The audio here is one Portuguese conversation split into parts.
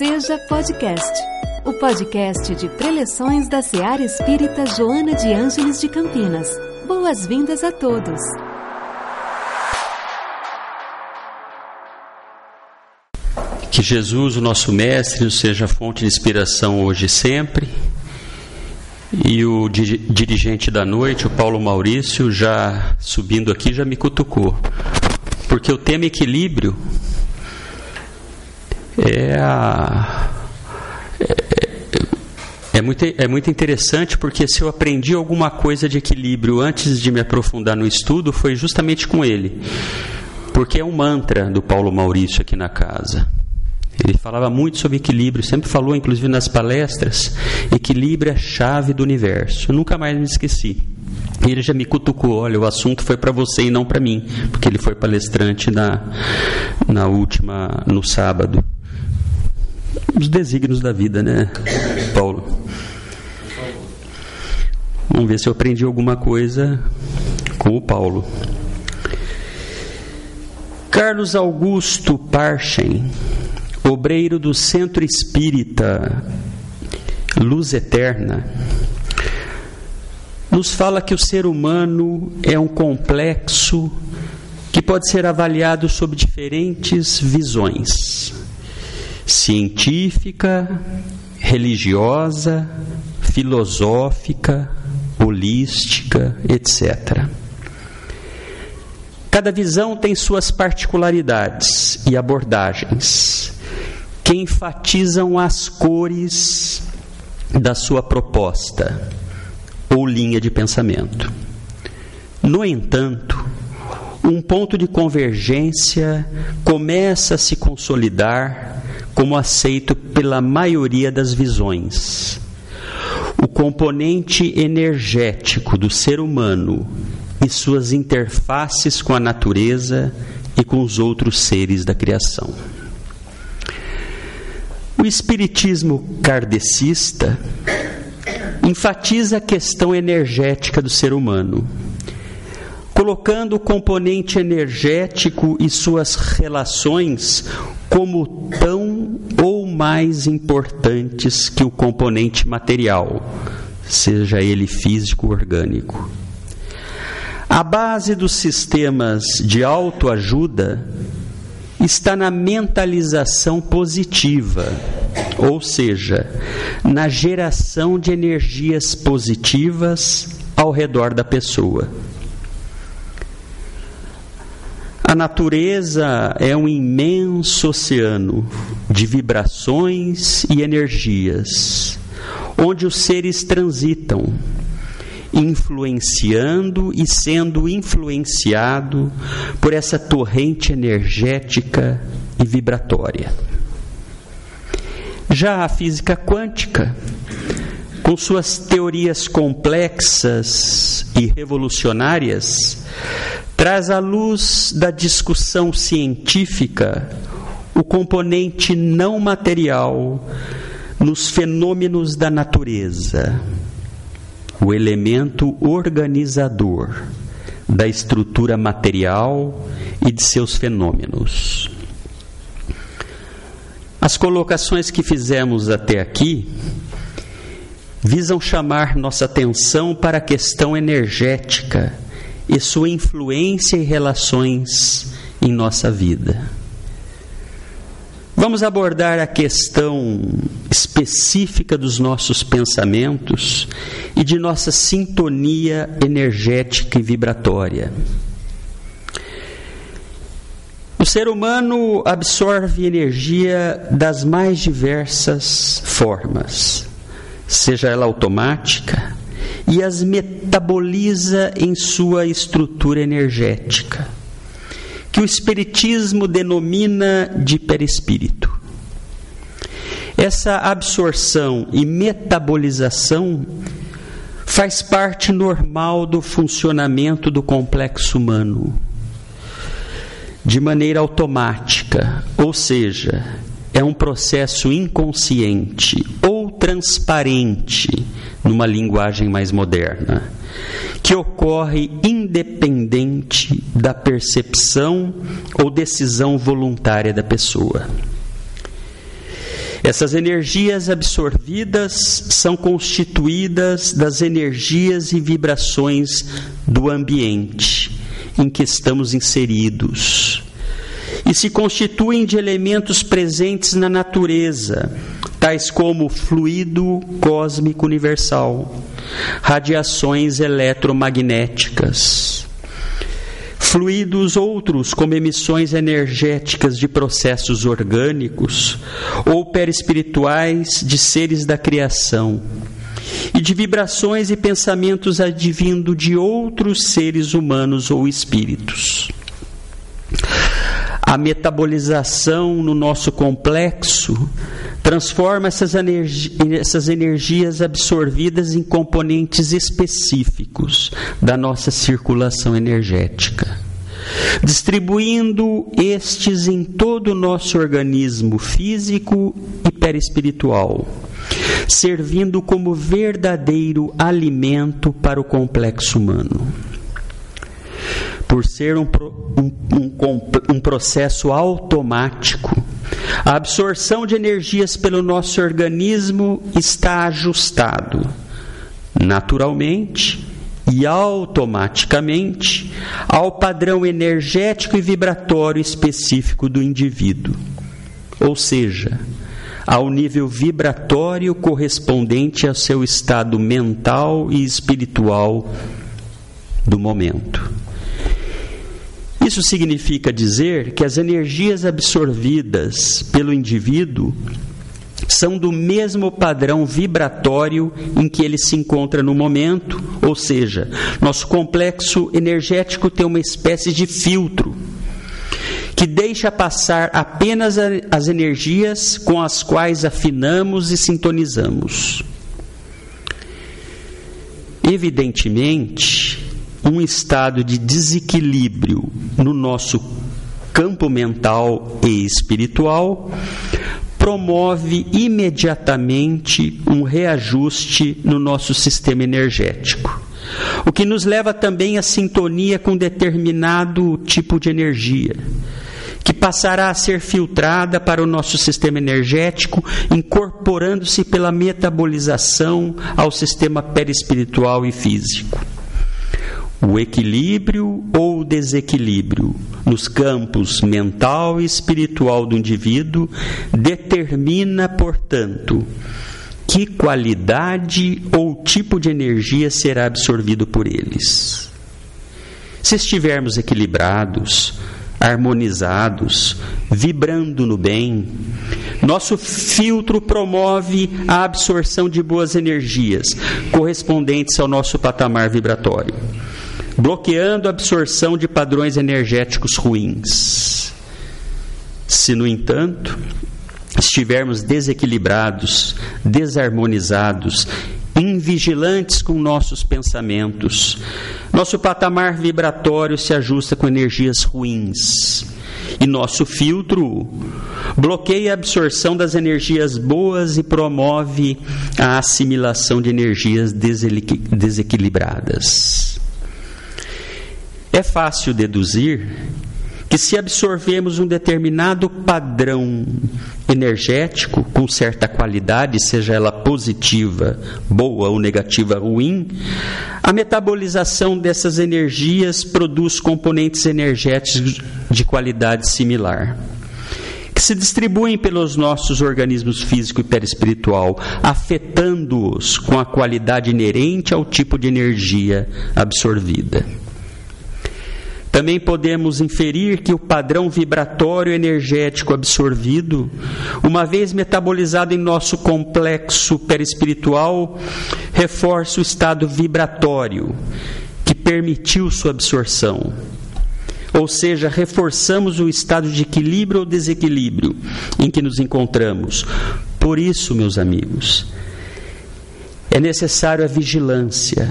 Seja Podcast, o podcast de preleções da Seara Espírita Joana de Ângeles de Campinas. Boas-vindas a todos. Que Jesus, o nosso Mestre, seja fonte de inspiração hoje e sempre. E o dirigente da noite, o Paulo Maurício, já subindo aqui, já me cutucou. Porque o tema equilíbrio é a. É, é, muito, é muito interessante porque se eu aprendi alguma coisa de equilíbrio antes de me aprofundar no estudo, foi justamente com ele. Porque é um mantra do Paulo Maurício aqui na casa. Ele falava muito sobre equilíbrio, sempre falou, inclusive nas palestras, equilíbrio é a chave do universo. Eu nunca mais me esqueci. Ele já me cutucou, olha, o assunto foi para você e não para mim, porque ele foi palestrante na, na última, no sábado os desígnios da vida, né, Paulo? Vamos ver se eu aprendi alguma coisa com o Paulo. Carlos Augusto Parchen, obreiro do Centro Espírita Luz Eterna, nos fala que o ser humano é um complexo que pode ser avaliado sob diferentes visões científica, religiosa, filosófica, holística, etc. Cada visão tem suas particularidades e abordagens que enfatizam as cores da sua proposta ou linha de pensamento. No entanto, um ponto de convergência começa a se consolidar como aceito pela maioria das visões. O componente energético do ser humano e suas interfaces com a natureza e com os outros seres da criação. O espiritismo kardecista enfatiza a questão energética do ser humano, colocando o componente energético e suas relações como tão mais importantes que o componente material, seja ele físico ou orgânico. A base dos sistemas de autoajuda está na mentalização positiva, ou seja, na geração de energias positivas ao redor da pessoa. A natureza é um imenso oceano de vibrações e energias, onde os seres transitam, influenciando e sendo influenciado por essa torrente energética e vibratória. Já a física quântica, com suas teorias complexas e revolucionárias, traz à luz da discussão científica o componente não material nos fenômenos da natureza, o elemento organizador da estrutura material e de seus fenômenos. As colocações que fizemos até aqui visam chamar nossa atenção para a questão energética e sua influência e relações em nossa vida. Vamos abordar a questão específica dos nossos pensamentos e de nossa sintonia energética e vibratória. O ser humano absorve energia das mais diversas formas, seja ela automática, e as metaboliza em sua estrutura energética, que o Espiritismo denomina de perispírito. Essa absorção e metabolização faz parte normal do funcionamento do complexo humano, de maneira automática, ou seja, é um processo inconsciente ou transparente numa linguagem mais moderna, que ocorre independente da percepção ou decisão voluntária da pessoa. Essas energias absorvidas são constituídas das energias e vibrações do ambiente em que estamos inseridos e se constituem de elementos presentes na natureza, tais como fluido cósmico universal, radiações eletromagnéticas, fluidos outros como emissões energéticas de processos orgânicos ou perispirituais de seres da criação e de vibrações e pensamentos advindo de outros seres humanos ou espíritos. A metabolização no nosso complexo transforma essas, energi essas energias absorvidas em componentes específicos da nossa circulação energética, distribuindo estes em todo o nosso organismo físico e perispiritual, servindo como verdadeiro alimento para o complexo humano por ser um, um, um, um, processo automático, a absorção de energias pelo nosso organismo está ajustado naturalmente e automaticamente ao padrão energético e vibratório específico do indivíduo, ou seja, ao nível vibratório correspondente ao seu estado mental e espiritual do momento. Isso significa dizer que as energias absorvidas pelo indivíduo são do mesmo padrão vibratório em que ele se encontra no momento, ou seja, nosso complexo energético tem uma espécie de filtro que deixa passar apenas as energias com as quais afinamos e sintonizamos. Evidentemente, um estado de desequilíbrio no nosso campo mental e espiritual promove imediatamente um reajuste no nosso sistema energético. O que nos leva também à sintonia com determinado tipo de energia, que passará a ser filtrada para o nosso sistema energético, incorporando-se pela metabolização ao sistema perispiritual e físico. O equilíbrio ou o desequilíbrio nos campos mental e espiritual do indivíduo determina, portanto, que qualidade ou tipo de energia será absorvido por eles. Se estivermos equilibrados, harmonizados, vibrando no bem, nosso filtro promove a absorção de boas energias correspondentes ao nosso patamar vibratório bloqueando a absorção de padrões energéticos ruins. Se, no entanto, estivermos desequilibrados, desarmonizados, invigilantes com nossos pensamentos, nosso patamar vibratório se ajusta com energias ruins. E nosso filtro bloqueia a absorção das energias boas e promove a assimilação de energias desequilibradas. É fácil deduzir que se absorvemos um determinado padrão energético com certa qualidade, seja ela positiva, boa ou negativa, ruim, a metabolização dessas energias produz componentes energéticos de qualidade similar. Que se distribuem pelos nossos organismos físico e perispiritual, afetando-os com a qualidade inerente ao tipo de energia absorvida. Também podemos inferir que o padrão vibratório energético absorvido, uma vez metabolizado em nosso complexo perispiritual, reforça o estado vibratório que permitiu sua absorção. Ou seja, reforçamos o estado de equilíbrio ou desequilíbrio em que nos encontramos. Por isso, meus amigos, é necessário a vigilância,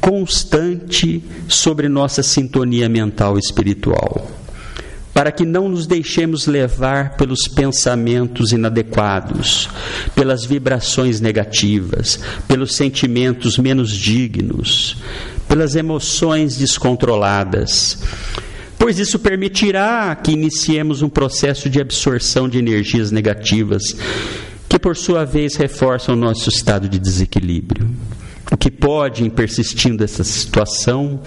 constante sobre nossa sintonia mental e espiritual, para que não nos deixemos levar pelos pensamentos inadequados, pelas vibrações negativas, pelos sentimentos menos dignos, pelas emoções descontroladas. Pois isso permitirá que iniciemos um processo de absorção de energias negativas que por sua vez reforçam o nosso estado de desequilíbrio. Que pode, em persistindo essa situação,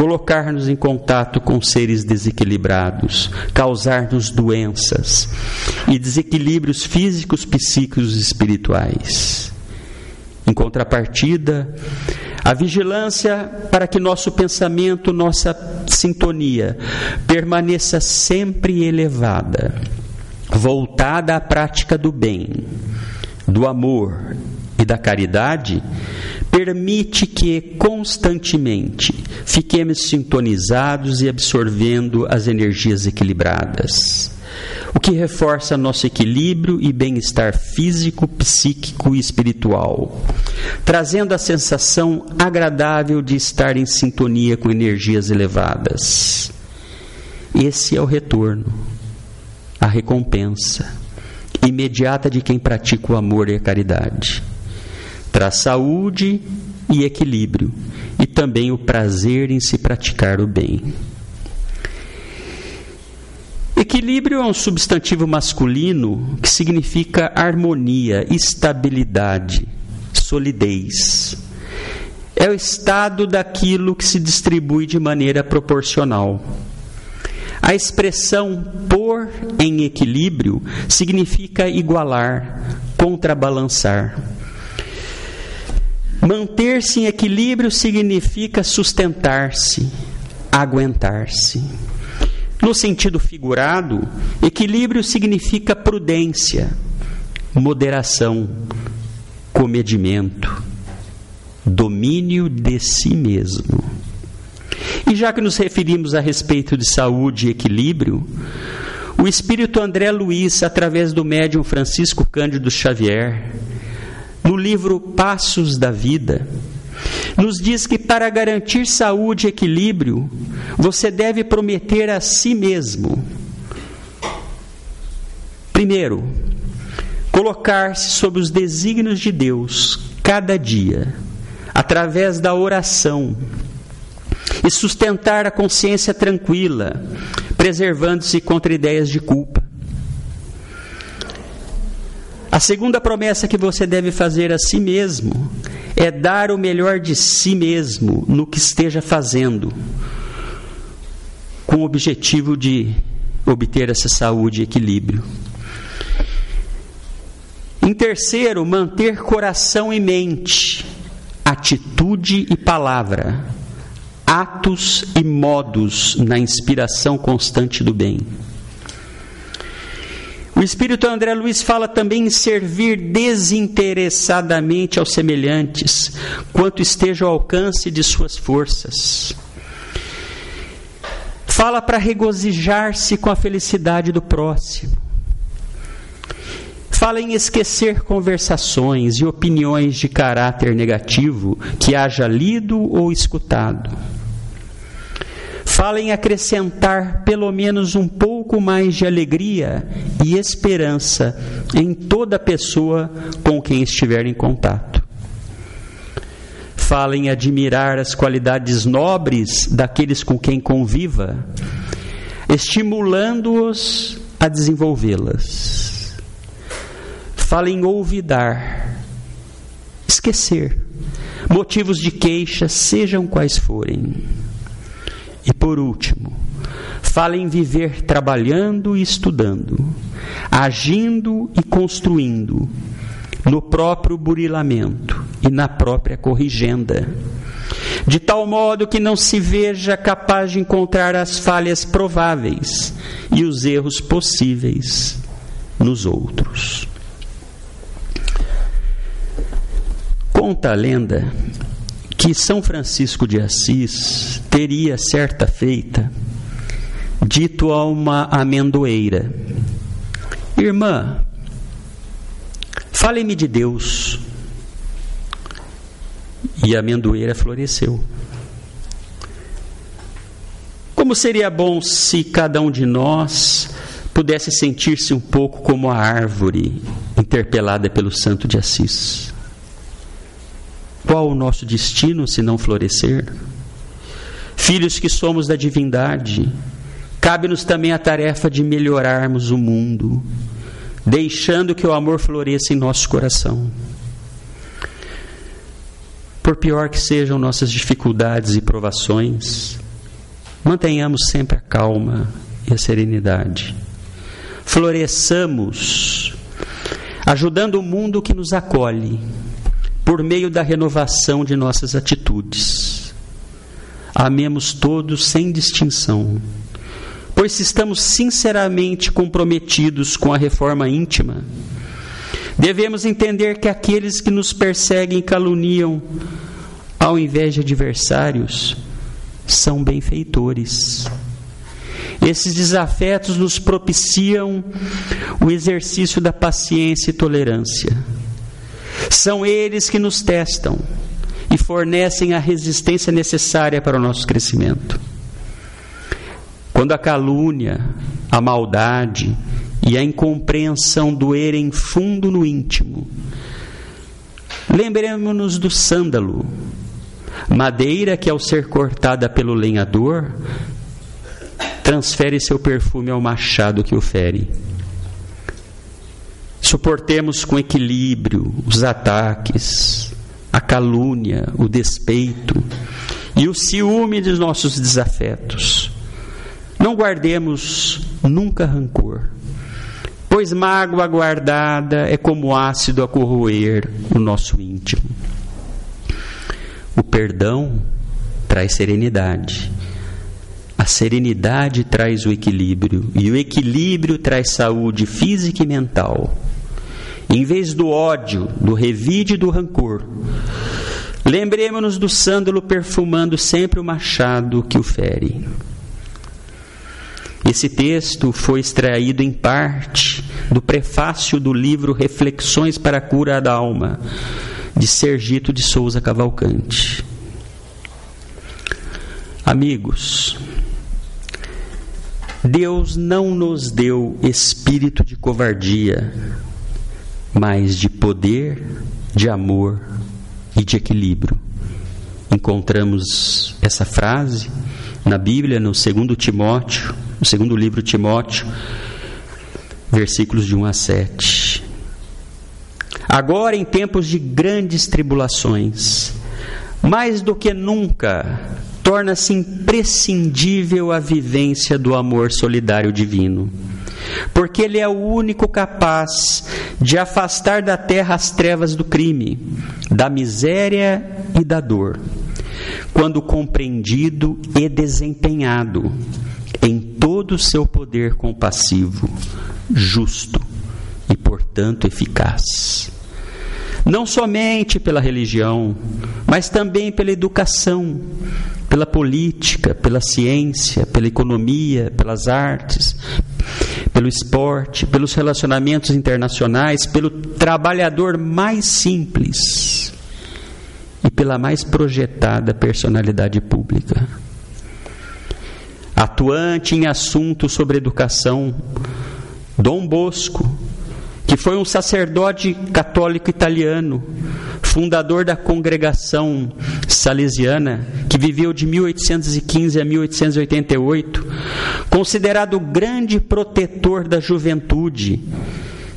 colocar-nos em contato com seres desequilibrados, causar-nos doenças e desequilíbrios físicos, psíquicos e espirituais. Em contrapartida, a vigilância para que nosso pensamento, nossa sintonia permaneça sempre elevada, voltada à prática do bem, do amor e da caridade, permite que constantemente fiquemos sintonizados e absorvendo as energias equilibradas o que reforça nosso equilíbrio e bem-estar físico, psíquico e espiritual, trazendo a sensação agradável de estar em sintonia com energias elevadas. Esse é o retorno, a recompensa imediata de quem pratica o amor e a caridade. Traz saúde e equilíbrio, e também o prazer em se praticar o bem. Equilíbrio é um substantivo masculino que significa harmonia, estabilidade, solidez. É o estado daquilo que se distribui de maneira proporcional. A expressão pôr em equilíbrio significa igualar, contrabalançar. Manter-se em equilíbrio significa sustentar-se, aguentar-se. No sentido figurado, equilíbrio significa prudência, moderação, comedimento, domínio de si mesmo. E já que nos referimos a respeito de saúde e equilíbrio, o espírito André Luiz, através do médium Francisco Cândido Xavier, no livro Passos da Vida, nos diz que para garantir saúde e equilíbrio, você deve prometer a si mesmo. Primeiro, colocar-se sob os desígnios de Deus cada dia, através da oração, e sustentar a consciência tranquila, preservando-se contra ideias de culpa. A segunda promessa que você deve fazer a si mesmo é dar o melhor de si mesmo no que esteja fazendo, com o objetivo de obter essa saúde e equilíbrio. Em terceiro, manter coração e mente, atitude e palavra, atos e modos na inspiração constante do bem. O Espírito André Luiz fala também em servir desinteressadamente aos semelhantes, quanto esteja ao alcance de suas forças. Fala para regozijar-se com a felicidade do próximo. Fala em esquecer conversações e opiniões de caráter negativo que haja lido ou escutado fala em acrescentar pelo menos um pouco mais de alegria e esperança em toda pessoa com quem estiver em contato. Fala em admirar as qualidades nobres daqueles com quem conviva, estimulando-os a desenvolvê-las. Fala em olvidar, esquecer motivos de queixa, sejam quais forem e por último, fala em viver trabalhando e estudando, agindo e construindo, no próprio burilamento e na própria corrigenda, de tal modo que não se veja capaz de encontrar as falhas prováveis e os erros possíveis nos outros. Conta a lenda que São Francisco de Assis teria certa feita dito a uma amendoeira: Irmã, fale-me de Deus. E a amendoeira floresceu. Como seria bom se cada um de nós pudesse sentir-se um pouco como a árvore interpelada pelo santo de Assis. Qual o nosso destino se não florescer? Filhos que somos da divindade, cabe-nos também a tarefa de melhorarmos o mundo, deixando que o amor floresça em nosso coração. Por pior que sejam nossas dificuldades e provações, mantenhamos sempre a calma e a serenidade. Floresçamos, ajudando o mundo que nos acolhe, por meio da renovação de nossas atitudes. Amemos todos sem distinção, pois se estamos sinceramente comprometidos com a reforma íntima, devemos entender que aqueles que nos perseguem e caluniam, ao invés de adversários, são benfeitores. Esses desafetos nos propiciam o exercício da paciência e tolerância. São eles que nos testam e fornecem a resistência necessária para o nosso crescimento. Quando a calúnia, a maldade e a incompreensão doerem fundo no íntimo, lembremos-nos do sândalo, madeira que, ao ser cortada pelo lenhador, transfere seu perfume ao machado que o fere. Suportemos com equilíbrio os ataques, a calúnia, o despeito e o ciúme dos nossos desafetos. Não guardemos nunca rancor, pois mágoa guardada é como ácido a corroer o nosso íntimo. O perdão traz serenidade. A serenidade traz o equilíbrio, e o equilíbrio traz saúde física e mental. Em vez do ódio, do revide e do rancor, lembremos-nos do sândalo perfumando sempre o machado que o fere. Esse texto foi extraído em parte do prefácio do livro Reflexões para a Cura da Alma, de Sergito de Souza Cavalcante. Amigos, Deus não nos deu espírito de covardia, mas de poder, de amor e de equilíbrio. Encontramos essa frase na Bíblia, no segundo Timóteo, no segundo livro Timóteo, versículos de 1 a 7. Agora, em tempos de grandes tribulações, mais do que nunca, torna-se imprescindível a vivência do amor solidário divino porque Ele é o único capaz de afastar da terra as trevas do crime, da miséria e da dor, quando compreendido e desempenhado em todo o seu poder compassivo, justo e, portanto, eficaz. Não somente pela religião, mas também pela educação, pela política, pela ciência, pela economia, pelas artes, pelo esporte, pelos relacionamentos internacionais, pelo trabalhador mais simples e pela mais projetada personalidade pública. Atuante em assuntos sobre educação, Dom Bosco, que foi um sacerdote católico italiano, fundador da congregação salesiana, que viveu de 1815 a 1888, considerado o grande protetor da juventude,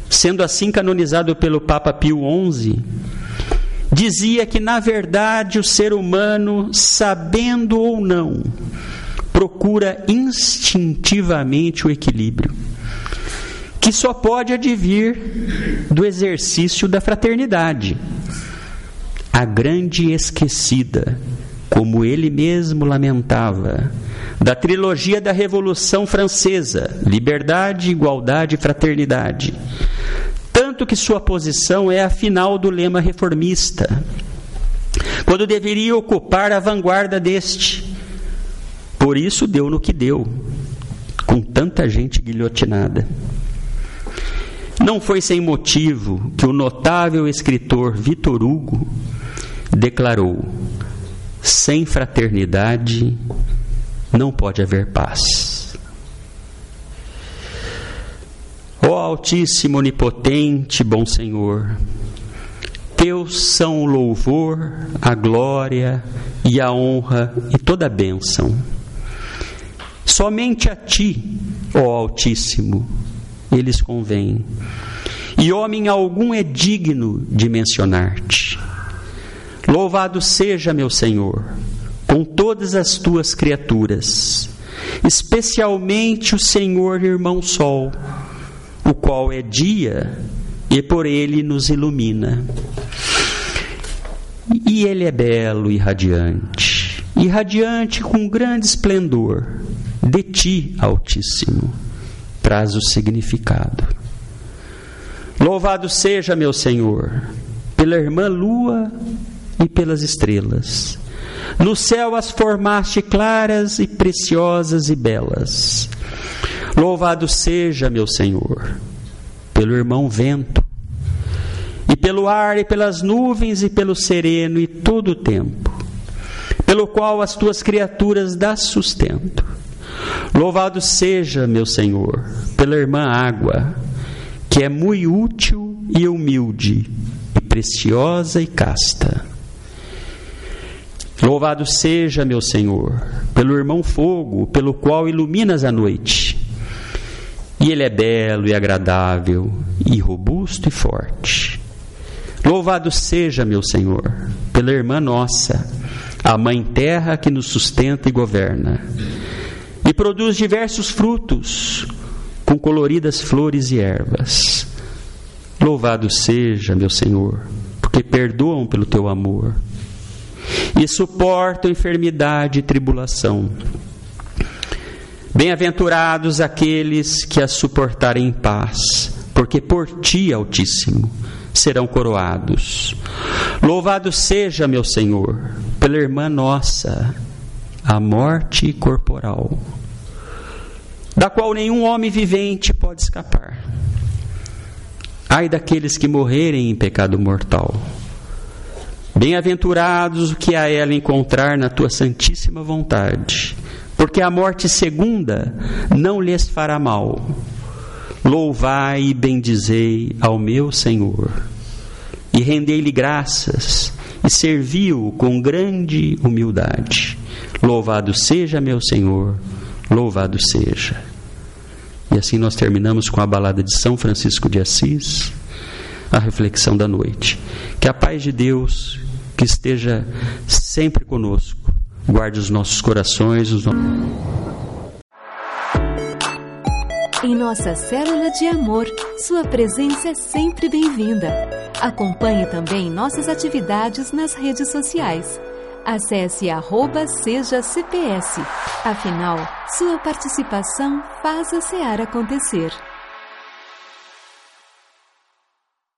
sendo assim canonizado pelo Papa Pio XI, dizia que, na verdade, o ser humano, sabendo ou não, procura instintivamente o equilíbrio, que só pode advir do exercício da fraternidade a grande esquecida, como ele mesmo lamentava, da trilogia da Revolução Francesa: liberdade, igualdade e fraternidade. Tanto que sua posição é a final do lema reformista, quando deveria ocupar a vanguarda deste. Por isso deu no que deu, com tanta gente guilhotinada. Não foi sem motivo que o notável escritor Vitor Hugo declarou: sem fraternidade não pode haver paz. Ó Altíssimo, Onipotente, Bom Senhor, Teus são o louvor, a glória e a honra e toda a bênção. Somente a Ti, ó Altíssimo, eles convêm. e homem algum é digno de mencionar-te. Louvado seja, meu Senhor, com todas as tuas criaturas, especialmente o Senhor irmão Sol, o qual é dia e por ele nos ilumina. E ele é belo e radiante, e radiante com grande esplendor, de ti, Altíssimo, traz o significado. Louvado seja, meu Senhor, pela irmã lua e pelas estrelas. No céu as formaste claras e preciosas e belas. Louvado seja, meu Senhor, pelo irmão vento, e pelo ar, e pelas nuvens, e pelo sereno, e todo o tempo, pelo qual as tuas criaturas dás sustento. Louvado seja, meu Senhor, pela irmã água, que é muito útil e humilde, e preciosa e casta. Louvado seja, meu Senhor, pelo irmão fogo, pelo qual iluminas a noite. E ele é belo e agradável, e robusto e forte. Louvado seja, meu Senhor, pela irmã nossa, a mãe terra que nos sustenta e governa, e produz diversos frutos, com coloridas flores e ervas. Louvado seja, meu Senhor, porque perdoam pelo teu amor e suportam enfermidade e tribulação. Bem-aventurados aqueles que a suportarem em paz, porque por ti, Altíssimo, serão coroados. Louvado seja, meu Senhor, pela irmã nossa, a morte corporal, da qual nenhum homem vivente pode escapar. Ai daqueles que morrerem em pecado mortal Bem-aventurados o que a ela encontrar na tua santíssima vontade, porque a morte segunda não lhes fará mal. Louvai e bendizei ao meu Senhor, e rendei-lhe graças, e servi-o com grande humildade. Louvado seja meu Senhor, louvado seja. E assim nós terminamos com a balada de São Francisco de Assis, a reflexão da noite. Que a paz de Deus que esteja sempre conosco. Guarde os nossos corações, os Em nossa célula de amor, sua presença é sempre bem-vinda. Acompanhe também nossas atividades nas redes sociais. Acesse arroba seja CPS. Afinal, sua participação faz a SEAR acontecer.